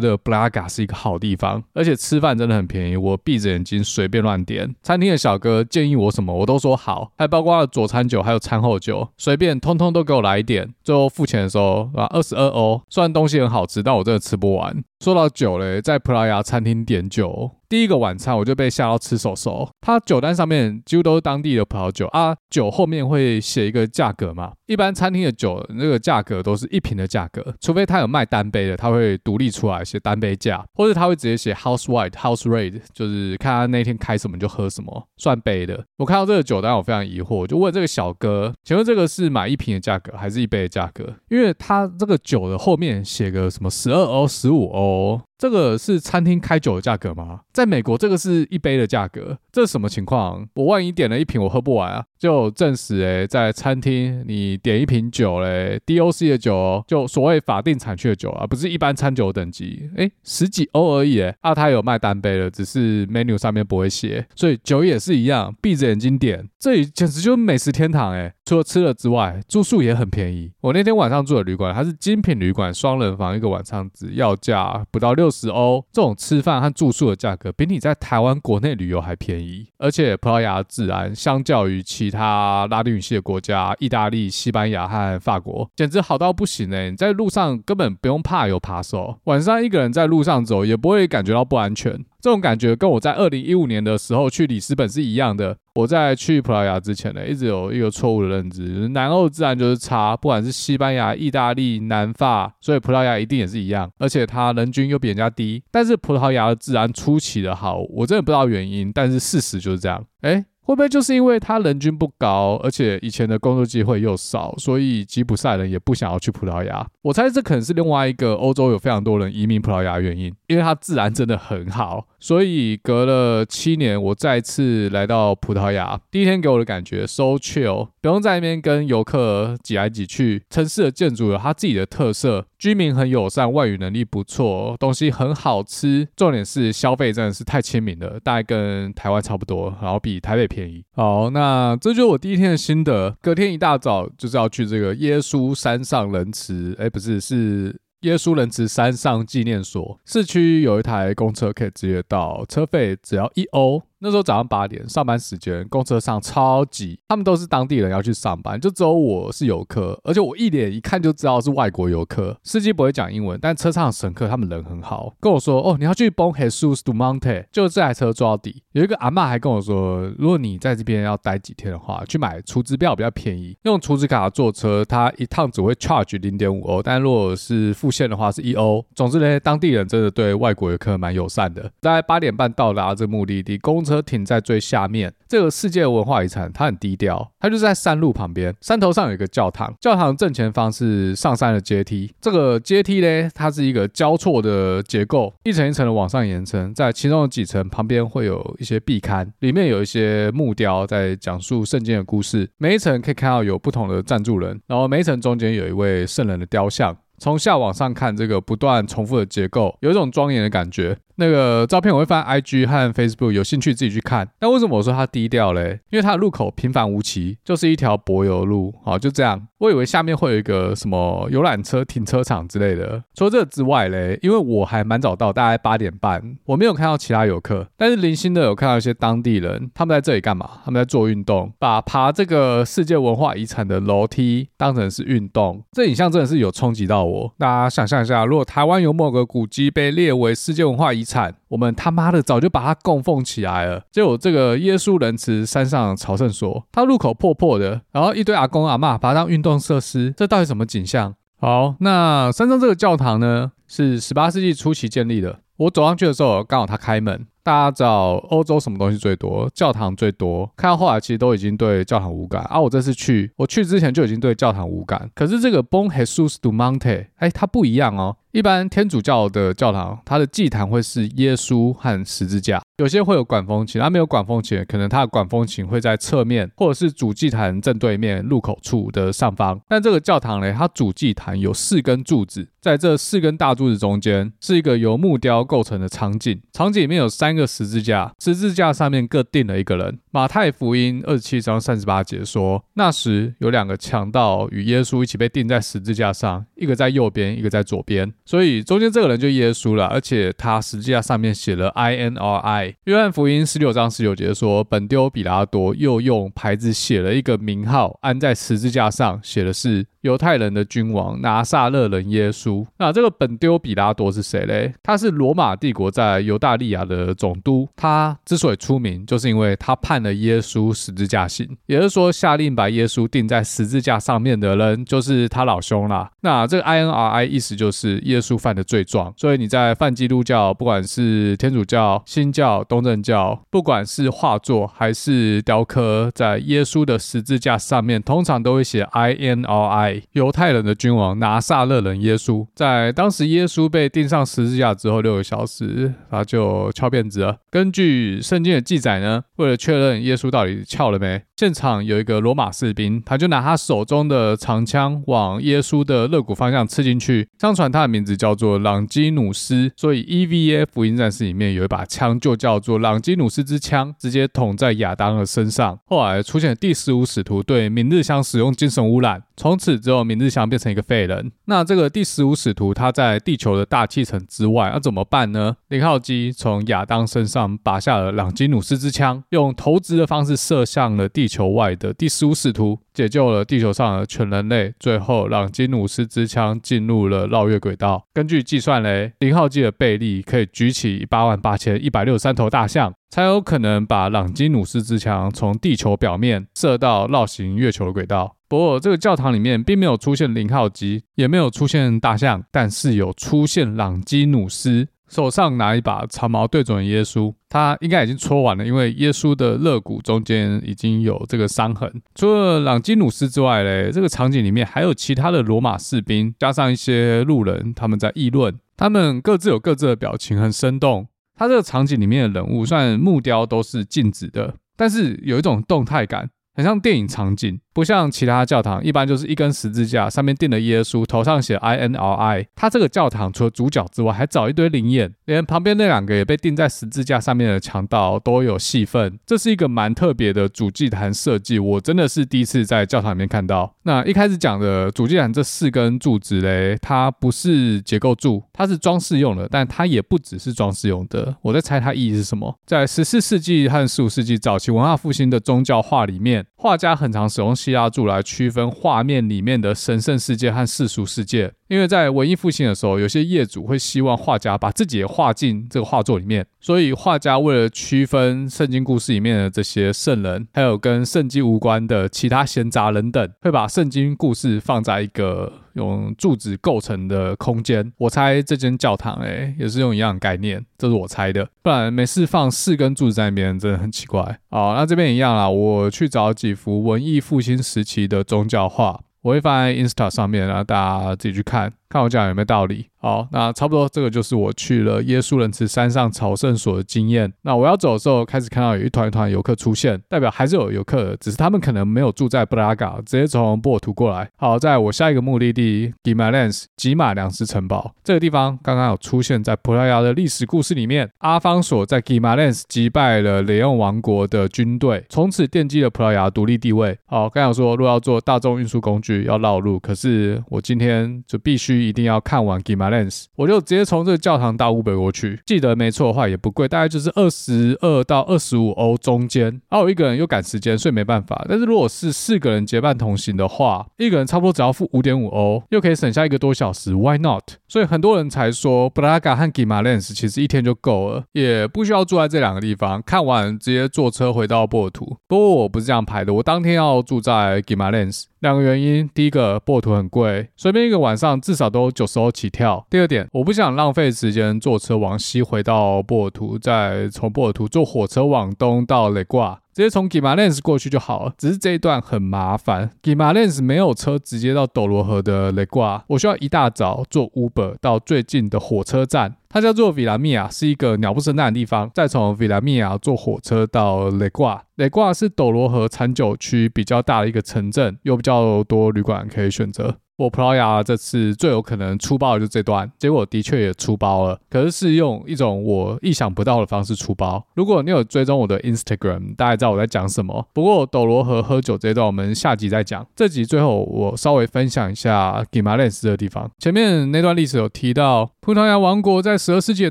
得布拉格是一个好地方，而且吃饭真的很便宜。我闭着眼睛随便乱点，餐厅的小哥建议我什么我都说好，还包括了佐餐酒还有餐后酒，随便通通都给我来一点。最后付钱的时候啊，二十二欧，虽然东西很好吃，但我真的吃不完。说到酒嘞，在葡萄牙餐厅点酒。第一个晚餐我就被吓到吃手手，他酒单上面几乎都是当地的葡萄酒啊，酒后面会写一个价格嘛。一般餐厅的酒那个价格都是一瓶的价格，除非他有卖单杯的，他会独立出来写单杯价，或者他会直接写 house wide house rate，就是看他那天开什么就喝什么，算杯的。我看到这个酒单我非常疑惑，就问这个小哥，请问这个是买一瓶的价格还是一杯的价格？因为他这个酒的后面写个什么十二欧、十五欧。这个是餐厅开酒的价格吗？在美国，这个是一杯的价格，这是什么情况？我万一点了一瓶，我喝不完啊！就证实，诶，在餐厅你点一瓶酒嘞，DOC 的酒哦，就所谓法定产区的酒啊，不是一般餐酒等级，诶，十几欧而已，诶，啊，他有卖单杯的，只是 menu 上面不会写，所以酒也是一样，闭着眼睛点，这里简直就是美食天堂，诶，除了吃了之外，住宿也很便宜。我那天晚上住的旅馆，它是精品旅馆，双人房，一个晚上只要价不到六。十欧，这种吃饭和住宿的价格比你在台湾国内旅游还便宜，而且葡萄牙治安相较于其其他拉丁语系的国家，意大利、西班牙和法国，简直好到不行呢。你在路上根本不用怕有扒手，晚上一个人在路上走也不会感觉到不安全。这种感觉跟我在二零一五年的时候去里斯本是一样的。我在去葡萄牙之前呢，一直有一个错误的认知，南欧自然就是差，不管是西班牙、意大利、南法，所以葡萄牙一定也是一样。而且它人均又比人家低，但是葡萄牙的治安出奇的好，我真的不知道原因，但是事实就是这样。诶会不会就是因为他人均不高，而且以前的工作机会又少，所以吉普赛人也不想要去葡萄牙？我猜这可能是另外一个欧洲有非常多人移民葡萄牙的原因，因为它自然真的很好。所以隔了七年，我再次来到葡萄牙，第一天给我的感觉 so chill，不用在那边跟游客挤来挤去。城市的建筑有它自己的特色，居民很友善，外语能力不错，东西很好吃，重点是消费真的是太亲民了，大概跟台湾差不多，然后比台北便宜。好，那这就是我第一天的心得。隔天一大早就是要去这个耶稣山上仁慈，哎，不是，是。耶稣仁慈山上纪念所，市区有一台公车可以直接到，车费只要一欧。那时候早上八点，上班时间，公车上超挤，他们都是当地人要去上班，就只有我是游客，而且我一脸一看就知道是外国游客。司机不会讲英文，但车上的乘客他们人很好，跟我说：“哦，你要去 Bom Jesus do Monte，就这台车坐到底。”有一个阿嬷还跟我说：“如果你在这边要待几天的话，去买储值票比较便宜，用储值卡坐车，它一趟只会 charge 零点五欧，但如果是付现的话是一欧。总之呢，当地人真的对外国游客蛮友善的。大概八点半到达这目的地，公车。车停在最下面。这个世界文化遗产它很低调，它就是在山路旁边，山头上有一个教堂，教堂正前方是上山的阶梯。这个阶梯呢，它是一个交错的结构，一层一层的往上延伸，在其中的几层旁边会有一些壁龛，里面有一些木雕在讲述圣经的故事。每一层可以看到有不同的赞助人，然后每一层中间有一位圣人的雕像。从下往上看，这个不断重复的结构，有一种庄严的感觉。那个照片我会放 IG 和 Facebook，有兴趣自己去看。那为什么我说它低调嘞？因为它的路口平凡无奇，就是一条柏油路，好，就这样。我以为下面会有一个什么游览车停车场之类的。除了这之外嘞，因为我还蛮早到，大概八点半，我没有看到其他游客，但是零星的有看到一些当地人，他们在这里干嘛？他们在做运动，把爬这个世界文化遗产的楼梯当成是运动。这影像真的是有冲击到我。大家想象一下，如果台湾有某个古迹被列为世界文化遗惨，我们他妈的早就把它供奉起来了。结果这个耶稣仁慈山上朝圣所，它入口破破的，然后一堆阿公阿妈把它当运动设施，这到底什么景象？好，那山上这个教堂呢，是十八世纪初期建立的。我走上去的时候，刚好他开门。大家知道欧洲什么东西最多？教堂最多。看到后来，其实都已经对教堂无感啊。我这次去，我去之前就已经对教堂无感。可是这个 Bon Jesus Du Monte，哎，它不一样哦。一般天主教的教堂，它的祭坛会是耶稣和十字架，有些会有管风琴，它没有管风琴，可能它的管风琴会在侧面，或者是主祭坛正对面入口处的上方。但这个教堂呢，它主祭坛有四根柱子，在这四根大柱子中间是一个由木雕构成的场景，场景里面有三个十字架，十字架上面各钉了一个人。马太福音二十七章三十八节说，那时有两个强盗与耶稣一起被钉在十字架上，一个在右边，一个在左边。所以中间这个人就耶稣了，而且他十字架上面写了 I N R I。约翰福音十六章十九节说，本丢比拉多又用牌子写了一个名号，安在十字架上，写的是犹太人的君王拿撒勒人耶稣。那这个本丢比拉多是谁嘞？他是罗马帝国在犹大利亚的总督。他之所以出名，就是因为他判了耶稣十字架刑，也就是说下令把耶稣钉在十字架上面的人就是他老兄啦。那这个 I N R I 意思就是耶稣犯的罪状，所以你在犯基督教，不管是天主教、新教、东正教，不管是画作还是雕刻，在耶稣的十字架上面，通常都会写 I N R I，犹太人的君王拿撒勒人耶稣。在当时耶稣被钉上十字架之后六个小时，他就翘辫子了。根据圣经的记载呢，为了确认耶稣到底翘了没，现场有一个罗马士兵，他就拿他手中的长枪往耶稣的肋骨方向刺进去。相传他的名字叫做朗基努斯，所以 EVA 福音战士里面有一把枪就叫叫做朗基努斯之枪，直接捅在亚当的身上。后来出现第十五使徒对明日香使用精神污染，从此之后明日香变成一个废人。那这个第十五使徒他在地球的大气层之外，要怎么办呢？零号机从亚当身上拔下了朗基努斯之枪，用投掷的方式射向了地球外的第十五使徒。解救了地球上的全人类，最后朗基努斯之枪进入了绕月轨道。根据计算嘞，零号机的臂力可以举起八万八千一百六十三头大象，才有可能把朗基努斯之枪从地球表面射到绕行月球的轨道。不过，这个教堂里面并没有出现零号机，也没有出现大象，但是有出现朗基努斯。手上拿一把长矛对准耶稣，他应该已经戳完了，因为耶稣的肋骨中间已经有这个伤痕。除了朗基努斯之外嘞，这个场景里面还有其他的罗马士兵，加上一些路人，他们在议论，他们各自有各自的表情，很生动。他这个场景里面的人物，虽然木雕都是静止的，但是有一种动态感，很像电影场景。不像其他教堂，一般就是一根十字架，上面钉了耶稣，头上写 I N R I。他这个教堂除了主角之外，还找一堆临演，连旁边那两个也被钉在十字架上面的强盗都有戏份。这是一个蛮特别的主祭坛设计，我真的是第一次在教堂里面看到。那一开始讲的主祭坛这四根柱子嘞，它不是结构柱，它是装饰用的，但它也不只是装饰用的。我在猜它意义是什么？在十四世纪和十五世纪早期文化复兴的宗教画里面，画家很常使用。希腊柱来区分画面里面的神圣世界和世俗世界。因为在文艺复兴的时候，有些业主会希望画家把自己的画进这个画作里面，所以画家为了区分圣经故事里面的这些圣人，还有跟圣经无关的其他闲杂人等，会把圣经故事放在一个用柱子构成的空间。我猜这间教堂诶也是用一样的概念，这是我猜的，不然没事放四根柱子在那边，真的很奇怪。好，那这边一样啦，我去找几幅文艺复兴时期的宗教画，我会放在 Insta 上面，然后大家自己去看。看我讲有没有道理？好，那差不多这个就是我去了耶稣仁慈山上朝圣所的经验。那我要走的时候，开始看到有一团一团游客出现，代表还是有游客，只是他们可能没有住在布拉格，直接从波尔图过来。好，在我下一个目的地 Guimarães 吉马良斯城堡这个地方，刚刚有出现在葡萄牙的历史故事里面。阿方索在 Guimarães 击败了雷昂王国的军队，从此奠基了葡萄牙独立地位。好，刚想说，如果要做大众运输工具要绕路，可是我今天就必须。一定要看完 g i m a l e n s 我就直接从这个教堂到乌北。我去。记得没错的话也不贵，大概就是二十二到二十五欧中间。然后我一个人又赶时间，所以没办法。但是如果是四个人结伴同行的话，一个人差不多只要付五点五欧，又可以省下一个多小时，Why not？所以很多人才说布拉格和 g i m a l e n s 其实一天就够了，也不需要住在这两个地方。看完直接坐车回到波尔图。不过我不是这样排的，我当天要住在 g i m a l e n s。两个原因，第一个波尔图很贵，随便一个晚上至少都九十欧起跳。第二点，我不想浪费时间坐车往西回到波尔图，再从波尔图坐火车往东到雷挂，直接从 Guimarães 过去就好了。只是这一段很麻烦，Guimarães 没有车直接到斗罗河的雷挂，我需要一大早坐 Uber 到最近的火车站。它叫做 Vila Mia，是一个鸟不生蛋的地方。再从 Vila Mia 坐火车到雷挂，雷挂是斗罗河产酒区比较大的一个城镇，有比较多旅馆可以选择。我葡萄牙这次最有可能出包的就是这段，结果的确也出包了，可是是用一种我意想不到的方式出包。如果你有追踪我的 Instagram，大概知道我在讲什么。不过斗罗和喝酒这一段我们下集再讲。这集最后我稍微分享一下 g i m a l e n s 的地方。前面那段历史有提到，葡萄牙王国在十二世纪的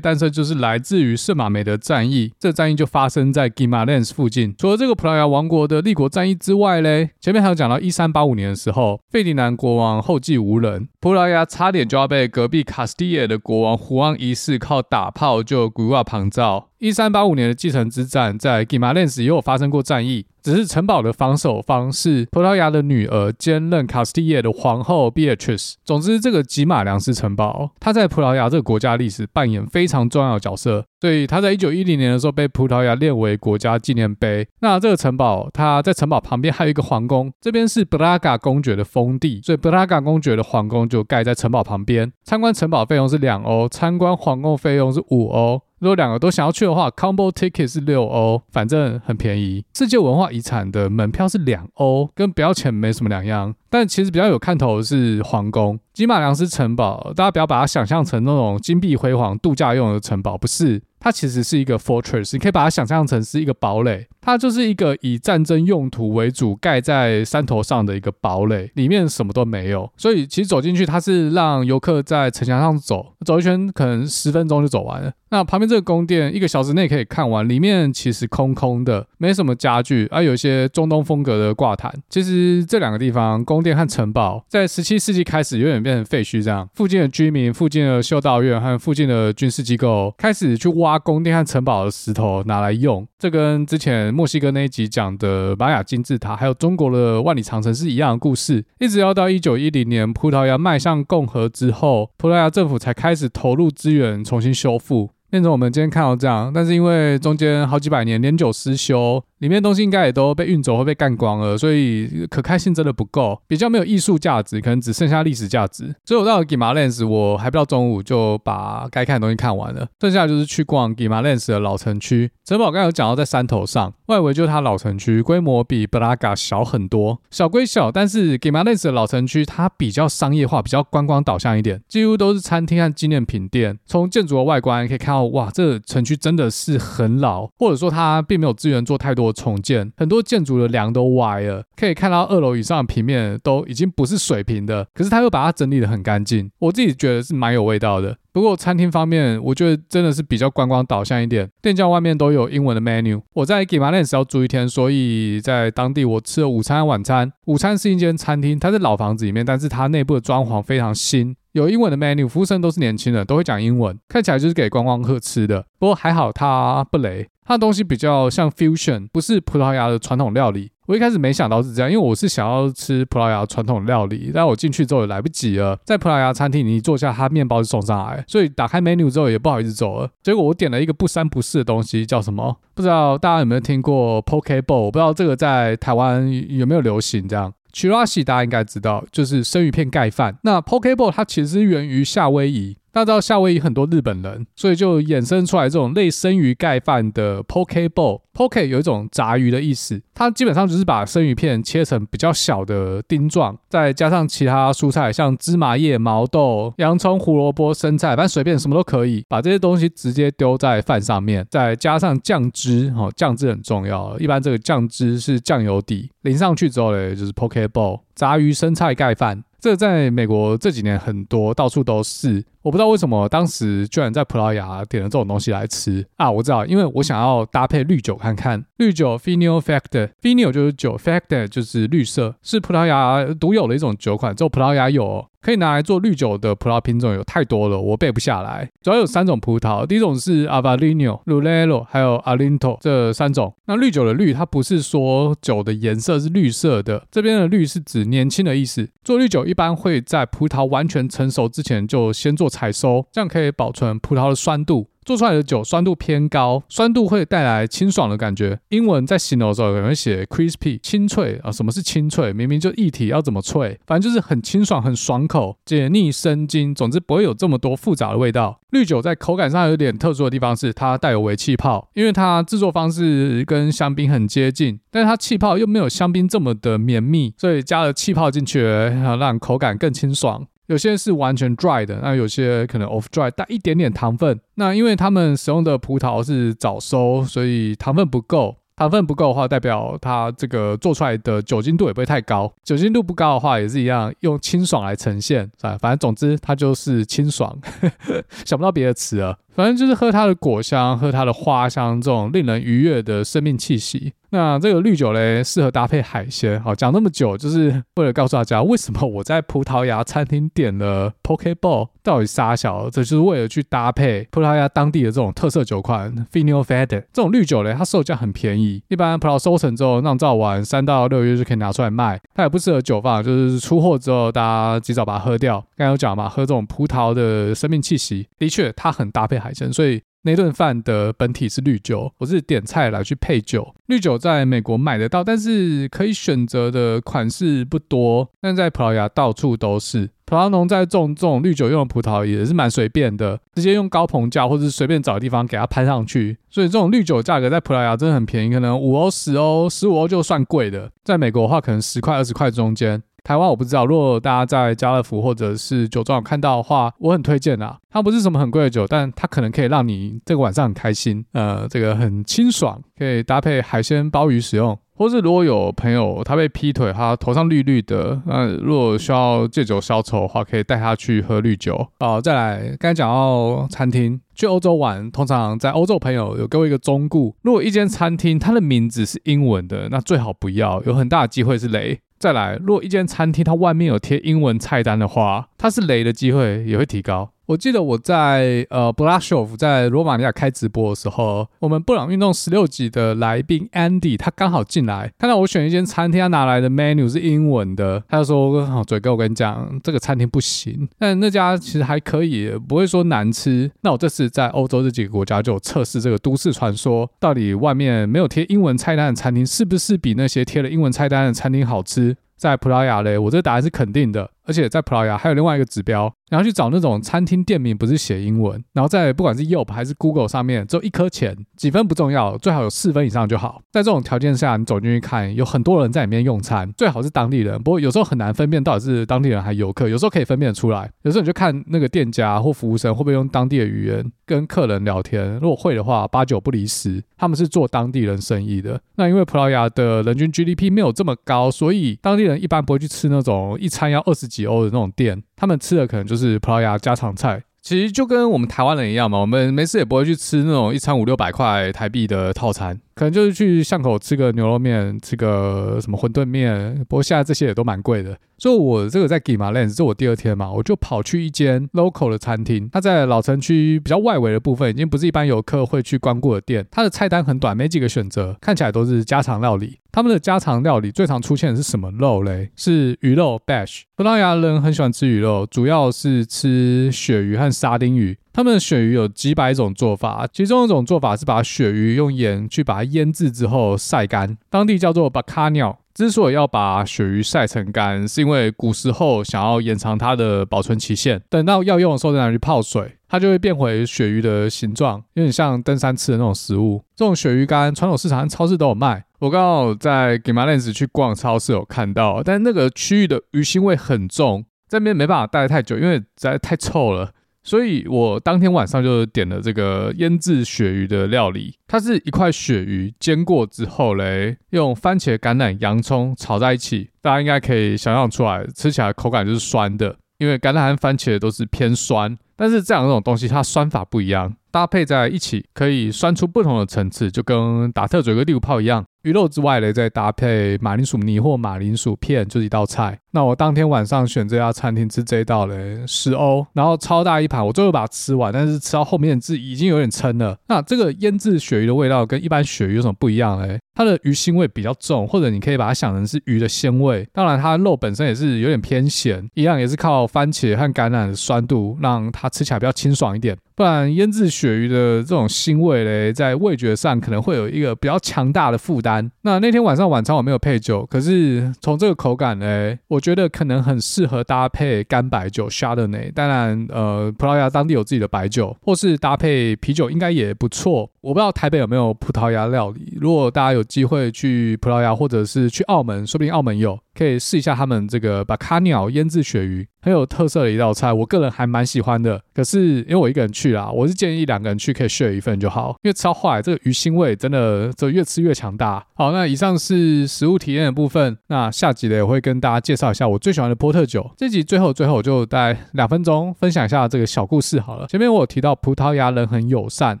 诞生就是来自于圣马梅的战役，这战役就发生在 Guimarães 附近。除了这个葡萄牙王国的立国战役之外嘞，前面还有讲到一三八五年的时候，费迪南国王后。后继无人，葡萄牙差点就要被隔壁卡斯蒂尔的国王胡安一世靠打炮就鬼话旁照。一三八五年的继承之战，在 Guimarães 也有发生过战役，只是城堡的防守方是葡萄牙的女儿兼任卡斯蒂耶的皇后 Beatrice。总之，这个吉马良斯城堡，它在葡萄牙这个国家历史扮演非常重要的角色。所以，它在一九一零年的时候被葡萄牙列为国家纪念碑。那这个城堡，它在城堡旁边还有一个皇宫，这边是布拉格公爵的封地，所以布拉格公爵的皇宫就盖在城堡旁边。参观城堡费用是两欧，参观皇宫费用是五欧。如果两个都想要去的话，combo ticket 是六欧，反正很便宜。世界文化遗产的门票是两欧，跟不要钱没什么两样。但其实比较有看头的是皇宫，吉马良斯城堡，大家不要把它想象成那种金碧辉煌度假用的城堡，不是。它其实是一个 fortress，你可以把它想象成是一个堡垒。它就是一个以战争用途为主，盖在山头上的一个堡垒，里面什么都没有。所以其实走进去，它是让游客在城墙上走，走一圈可能十分钟就走完了。那旁边这个宫殿，一个小时内可以看完，里面其实空空的，没什么家具，而、啊、有一些中东风格的挂毯。其实这两个地方，宫宫殿和城堡，在十七世纪开始有点变成废墟这样。附近的居民、附近的修道院和附近的军事机构开始去挖宫殿和城堡的石头拿来用，这跟之前。墨西哥那一集讲的玛雅金字塔，还有中国的万里长城是一样的故事，一直要到一九一零年葡萄牙迈向共和之后，葡萄牙政府才开始投入资源重新修复，变成我们今天看到这样。但是因为中间好几百年年久失修。里面东西应该也都被运走或被干光了，所以可看性真的不够，比较没有艺术价值，可能只剩下历史价值。所以我到了 Guimarães，我还不到中午就把该看的东西看完了，剩下就是去逛 Guimarães 的老城区。城堡刚才有讲到在山头上，外围就是它老城区，规模比布拉格小很多。小归小，但是 Guimarães 的老城区它比较商业化，比较观光导向一点，几乎都是餐厅和纪念品店。从建筑的外观可以看到，哇，这个城区真的是很老，或者说它并没有资源做太多的。重建很多建筑的梁都歪了，可以看到二楼以上的平面都已经不是水平的，可是他又把它整理得很干净，我自己觉得是蛮有味道的。不过餐厅方面，我觉得真的是比较观光导向一点，店家外面都有英文的 menu。我在 Guimarães 要住一天，所以在当地我吃了午餐、晚餐。午餐是一间餐厅，它是老房子里面，但是它内部的装潢非常新。有英文的 menu，服务生都是年轻人，都会讲英文，看起来就是给观光客吃的。不过还好，它不雷，它的东西比较像 fusion，不是葡萄牙的传统料理。我一开始没想到是这样，因为我是想要吃葡萄牙传统料理，但我进去之后也来不及了。在葡萄牙餐厅，你一坐下，它面包就送上来，所以打开 menu 之后也不好意思走了。结果我点了一个不三不四的东西，叫什么？不知道大家有没有听过 poke bowl？不知道这个在台湾有没有流行这样。Chiracy 大家应该知道，就是生鱼片盖饭。那 Pokeball 它其实源于夏威夷。大家知道夏威夷很多日本人，所以就衍生出来这种类生鱼盖饭的 poke bowl。poke 有一种炸鱼的意思，它基本上就是把生鱼片切成比较小的丁状，再加上其他蔬菜，像芝麻叶、毛豆、洋葱、胡萝卜、生菜，反正随便什么都可以，把这些东西直接丢在饭上面，再加上酱汁，哦，酱汁很重要，一般这个酱汁是酱油底，淋上去之后嘞，就是 poke bowl，炸鱼生菜盖饭。这在美国这几年很多，到处都是。我不知道为什么当时居然在葡萄牙点了这种东西来吃啊！我知道，因为我想要搭配绿酒看看。绿酒 Vinho Verde，Vinho 就是酒，Factor 就是绿色，是葡萄牙独有的一种酒款，只有葡萄牙有哦。可以拿来做绿酒的葡萄品种有太多了，我背不下来。主要有三种葡萄，第一种是 a v a l i n o、Lulelo，还有 Alinto 这三种。那绿酒的绿，它不是说酒的颜色是绿色的，这边的绿是指年轻的意思。做绿酒一般会在葡萄完全成熟之前就先做采收，这样可以保存葡萄的酸度。做出来的酒酸度偏高，酸度会带来清爽的感觉。英文在形容的时候可能会写 crispy 清脆啊，什么是清脆？明明就液体，要怎么脆？反正就是很清爽、很爽口、解腻生津。总之不会有这么多复杂的味道。绿酒在口感上有点特殊的地方是它带有微气泡，因为它制作方式跟香槟很接近，但是它气泡又没有香槟这么的绵密，所以加了气泡进去，让口感更清爽。有些是完全 dry 的，那有些可能 off dry 带一点点糖分。那因为他们使用的葡萄是早收，所以糖分不够。糖分不够的话，代表它这个做出来的酒精度也不会太高。酒精度不高的话，也是一样用清爽来呈现，是吧？反正总之它就是清爽，想不到别的词了。反正就是喝它的果香，喝它的花香，这种令人愉悦的生命气息。那这个绿酒嘞，适合搭配海鲜。好，讲那么久，就是为了告诉大家，为什么我在葡萄牙餐厅点了 poke bowl，到底杀小，这就是为了去搭配葡萄牙当地的这种特色酒款 Vinho Verde。这种绿酒嘞，它售价很便宜，一般葡萄收成之后酿造完，三到六月就可以拿出来卖。它也不适合久放，就是出货之后大家及早把它喝掉。刚才有讲嘛，喝这种葡萄的生命气息，的确它很搭配海鲜，所以。那顿饭的本体是绿酒，我是点菜来去配酒。绿酒在美国买得到，但是可以选择的款式不多。但在葡萄牙到处都是。葡萄农在种这种绿酒用的葡萄也是蛮随便的，直接用高棚架或者是随便找地方给它攀上去。所以这种绿酒价格在葡萄牙真的很便宜，可能五欧、十欧、十五欧就算贵的。在美国的话，可能十块、二十块中间。台湾我不知道，如果大家在家乐福或者是酒庄有看到的话，我很推荐啊。它不是什么很贵的酒，但它可能可以让你这个晚上很开心，呃，这个很清爽，可以搭配海鲜、鲍鱼使用。或是如果有朋友他被劈腿，他头上绿绿的，那如果需要借酒消愁的话，可以带他去喝绿酒。好，再来，刚才讲到餐厅，去欧洲玩，通常在欧洲朋友有给我一个忠告：如果一间餐厅它的名字是英文的，那最好不要，有很大的机会是雷。再来，如果一间餐厅它外面有贴英文菜单的话，它是雷的机会也会提高。我记得我在呃 Brasov 在罗马尼亚开直播的时候，我们布朗运动十六集的来宾 Andy 他刚好进来，看到我选一间餐厅，他拿来的 menu 是英文的，他就说：“好，嘴哥，我跟你讲，这个餐厅不行。”但那家其实还可以，不会说难吃。那我这次在欧洲这几个国家就有测试这个都市传说，到底外面没有贴英文菜单的餐厅是不是比那些贴了英文菜单的餐厅好吃？在葡萄牙嘞，我这个答案是肯定的。而且在葡萄牙还有另外一个指标，然后去找那种餐厅店名不是写英文，然后在不管是 Yelp 还是 Google 上面只有一颗钱，几分不重要，最好有四分以上就好。在这种条件下，你走进去看，有很多人在里面用餐，最好是当地人。不过有时候很难分辨到底是当地人还是游客，有时候可以分辨出来。有时候你就看那个店家或服务生会不会用当地的语言跟客人聊天，如果会的话，八九不离十，他们是做当地人生意的。那因为葡萄牙的人均 GDP 没有这么高，所以当地人一般不会去吃那种一餐要二十。几欧的那种店，他们吃的可能就是葡萄牙家常菜，其实就跟我们台湾人一样嘛。我们没事也不会去吃那种一餐五六百块台币的套餐，可能就是去巷口吃个牛肉面，吃个什么馄饨面。不过现在这些也都蛮贵的。所以我这个在 Guimarães，这我第二天嘛，我就跑去一间 local 的餐厅，它在老城区比较外围的部分，已经不是一般游客会去光顾的店。它的菜单很短，没几个选择，看起来都是家常料理。他们的家常料理最常出现的是什么肉嘞？是鱼肉 bash。葡萄牙人很喜欢吃鱼肉，主要是吃鳕鱼和沙丁鱼。他们的鳕鱼有几百种做法，其中一种做法是把鳕鱼用盐去把它腌制之后晒干，当地叫做 bacalhau。之所以要把鳕鱼晒成干，是因为古时候想要延长它的保存期限，等到要用的时候再拿去泡水，它就会变回鳕鱼的形状，有点像登山吃的那种食物。这种鳕鱼干传统市场和超市都有卖。我刚好在 Guimarães 去逛超市有看到，但那个区域的鱼腥味很重，在那边没办法待太久，因为实在太臭了。所以我当天晚上就点了这个腌制鳕鱼的料理，它是一块鳕鱼煎过之后嘞，用番茄、橄榄、洋葱炒在一起，大家应该可以想象出来，吃起来口感就是酸的，因为橄榄和番茄都是偏酸，但是这两种东西它酸法不一样，搭配在一起可以酸出不同的层次，就跟打特嘴跟利物泡一样。鱼肉之外呢，再搭配马铃薯泥或马铃薯片，就是一道菜。那我当天晚上选这家餐厅吃这一道嘞，十欧，然后超大一盘，我最后把它吃完，但是吃到后面是已经有点撑了。那这个腌制鳕鱼的味道跟一般鳕鱼有什么不一样嘞？它的鱼腥味比较重，或者你可以把它想成是鱼的鲜味。当然，它肉本身也是有点偏咸，一样也是靠番茄和橄榄的酸度让它吃起来比较清爽一点。不然腌制鳕鱼的这种腥味嘞，在味觉上可能会有一个比较强大的负担。那那天晚上晚餐我没有配酒，可是从这个口感嘞，我觉得可能很适合搭配干白酒 Chardonnay。当然，呃，葡萄牙当地有自己的白酒，或是搭配啤酒应该也不错。我不知道台北有没有葡萄牙料理，如果大家有机会去葡萄牙或者是去澳门，说不定澳门有。可以试一下他们这个巴卡鸟腌制鳕鱼，很有特色的一道菜，我个人还蛮喜欢的。可是因为我一个人去啦，我是建议两个人去可以 share 一份就好，因为超坏这个鱼腥味真的就越吃越强大。好，那以上是食物体验的部分，那下集呢也会跟大家介绍一下我最喜欢的波特酒。这集最后最后我就大概两分钟分享一下这个小故事好了。前面我有提到葡萄牙人很友善，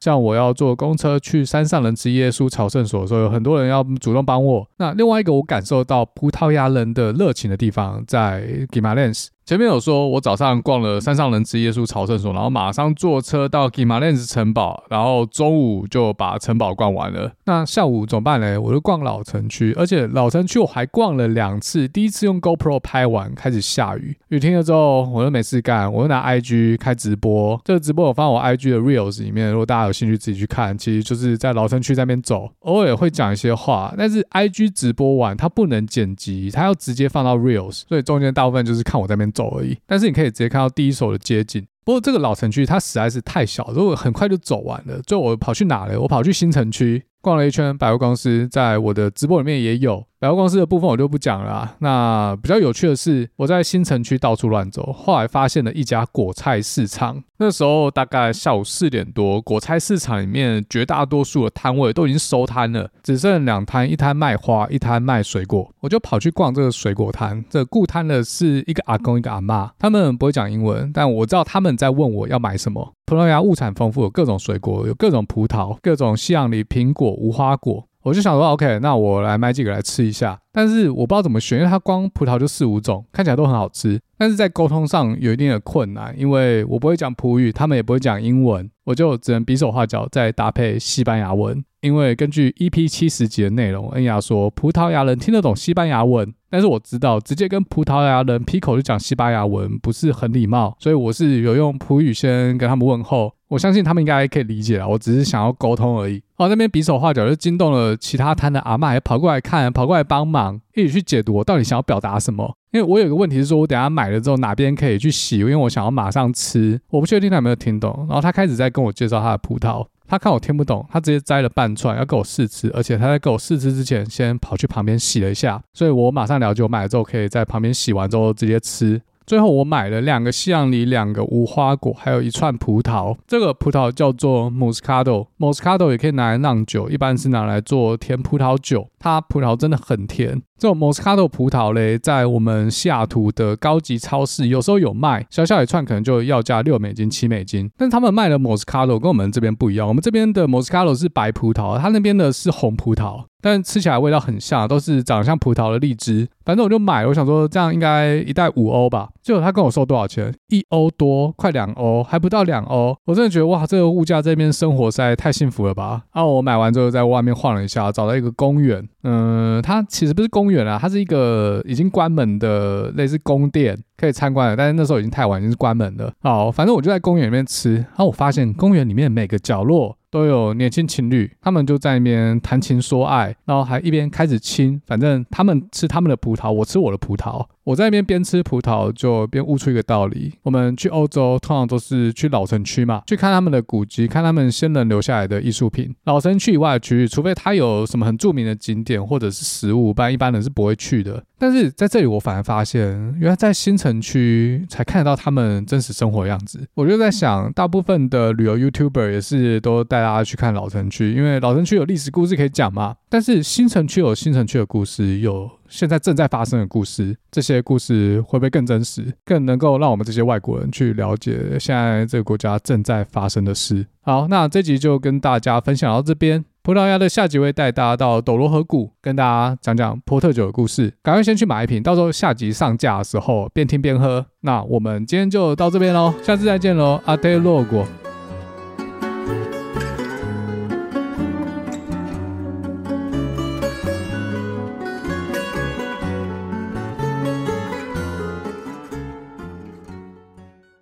像我要坐公车去山上人之耶稣朝圣所的时候，有很多人要主动帮我。那另外一个我感受到葡萄牙人的热情的地方在 Guimarães。前面有说，我早上逛了山上人之耶稣朝圣所，然后马上坐车到 Gimalens 城堡，然后中午就把城堡逛完了。那下午怎么办呢？我就逛老城区，而且老城区我还逛了两次。第一次用 GoPro 拍完，开始下雨，雨停了之后，我就没事干，我就拿 IG 开直播。这个直播我放我 IG 的 Reels 里面，如果大家有兴趣自己去看，其实就是在老城区那边走，偶尔会讲一些话。但是 IG 直播完它不能剪辑，它要直接放到 Reels，所以中间大部分就是看我在那边走而已，但是你可以直接看到第一手的街景。不过这个老城区它实在是太小，如果很快就走完了。最后我跑去哪了？我跑去新城区逛了一圈百货公司，在我的直播里面也有。百货公司的部分我就不讲了啊。那比较有趣的是，我在新城区到处乱走，后来发现了一家果菜市场。那时候大概下午四点多，果菜市场里面绝大多数的摊位都已经收摊了，只剩两摊，一摊卖花，一摊卖水果。我就跑去逛这个水果摊。这个顾摊的是一个阿公，一个阿嬷，他们不会讲英文，但我知道他们在问我要买什么。葡萄牙物产丰富，有各种水果，有各种葡萄，各种西洋梨、苹果、无花果。我就想说，OK，那我来买几个来吃一下。但是我不知道怎么选，因为它光葡萄就四五种，看起来都很好吃。但是在沟通上有一定的困难，因为我不会讲葡语，他们也不会讲英文，我就只能比手画脚，再搭配西班牙文。因为根据 EP 七十集的内容，恩雅说葡萄牙人听得懂西班牙文，但是我知道直接跟葡萄牙人劈口就讲西班牙文不是很礼貌，所以我是有用葡语先跟他们问候。我相信他们应该可以理解啊，我只是想要沟通而已。哦，那边比手画脚就惊动了其他摊的阿嬷，也跑过来看，跑过来帮忙，一起去解读我到底想要表达什么。因为我有个问题是说，我等下买了之后哪边可以去洗，因为我想要马上吃，我不确定他有没有听懂。然后他开始在跟我介绍他的葡萄，他看我听不懂，他直接摘了半串要给我试吃，而且他在给我试吃之前先跑去旁边洗了一下，所以我马上了解，我买了之后可以在旁边洗完之后直接吃。最后我买了两个西洋梨，两个无花果，还有一串葡萄。这个葡萄叫做 Moscato，Moscato 也可以拿来酿酒，一般是拿来做甜葡萄酒。它葡萄真的很甜，这种 Moscato 葡萄嘞，在我们西雅图的高级超市有时候有卖，小小一串可能就要价六美金、七美金。但他们卖的 Moscato 跟我们这边不一样，我们这边的 Moscato 是白葡萄，他那边的是红葡萄。但吃起来味道很像，都是长得像葡萄的荔枝。反正我就买了，我想说这样应该一袋五欧吧。结果他跟我收多少钱？一欧多，快两欧，还不到两欧。我真的觉得哇，这个物价这边生活实在太幸福了吧！然后我买完之后在外面晃了一下，找到一个公园。嗯，它其实不是公公园啊，它是一个已经关门的类似宫殿，可以参观的。但是那时候已经太晚，已经是关门了。好，反正我就在公园里面吃。然后我发现公园里面每个角落。都有年轻情侣，他们就在那边谈情说爱，然后还一边开始亲。反正他们吃他们的葡萄，我吃我的葡萄。我在那边边吃葡萄，就边悟出一个道理：我们去欧洲通常都是去老城区嘛，去看他们的古迹，看他们先人留下来的艺术品。老城区以外的区域，除非它有什么很著名的景点或者是食物，不然一般人是不会去的。但是在这里，我反而发现，原来在新城区才看得到他们真实生活的样子。我就在想，大部分的旅游 YouTuber 也是都带大家去看老城区，因为老城区有历史故事可以讲嘛。但是新城区有新城区的故事，有现在正在发生的故事，这些故事会不会更真实，更能够让我们这些外国人去了解现在这个国家正在发生的事？好，那这集就跟大家分享到这边。葡萄牙的下集会带大家到斗罗河谷，跟大家讲讲波特酒的故事。赶快先去买一瓶，到时候下集上架的时候边听边喝。那我们今天就到这边喽，下次再见喽，阿德洛果。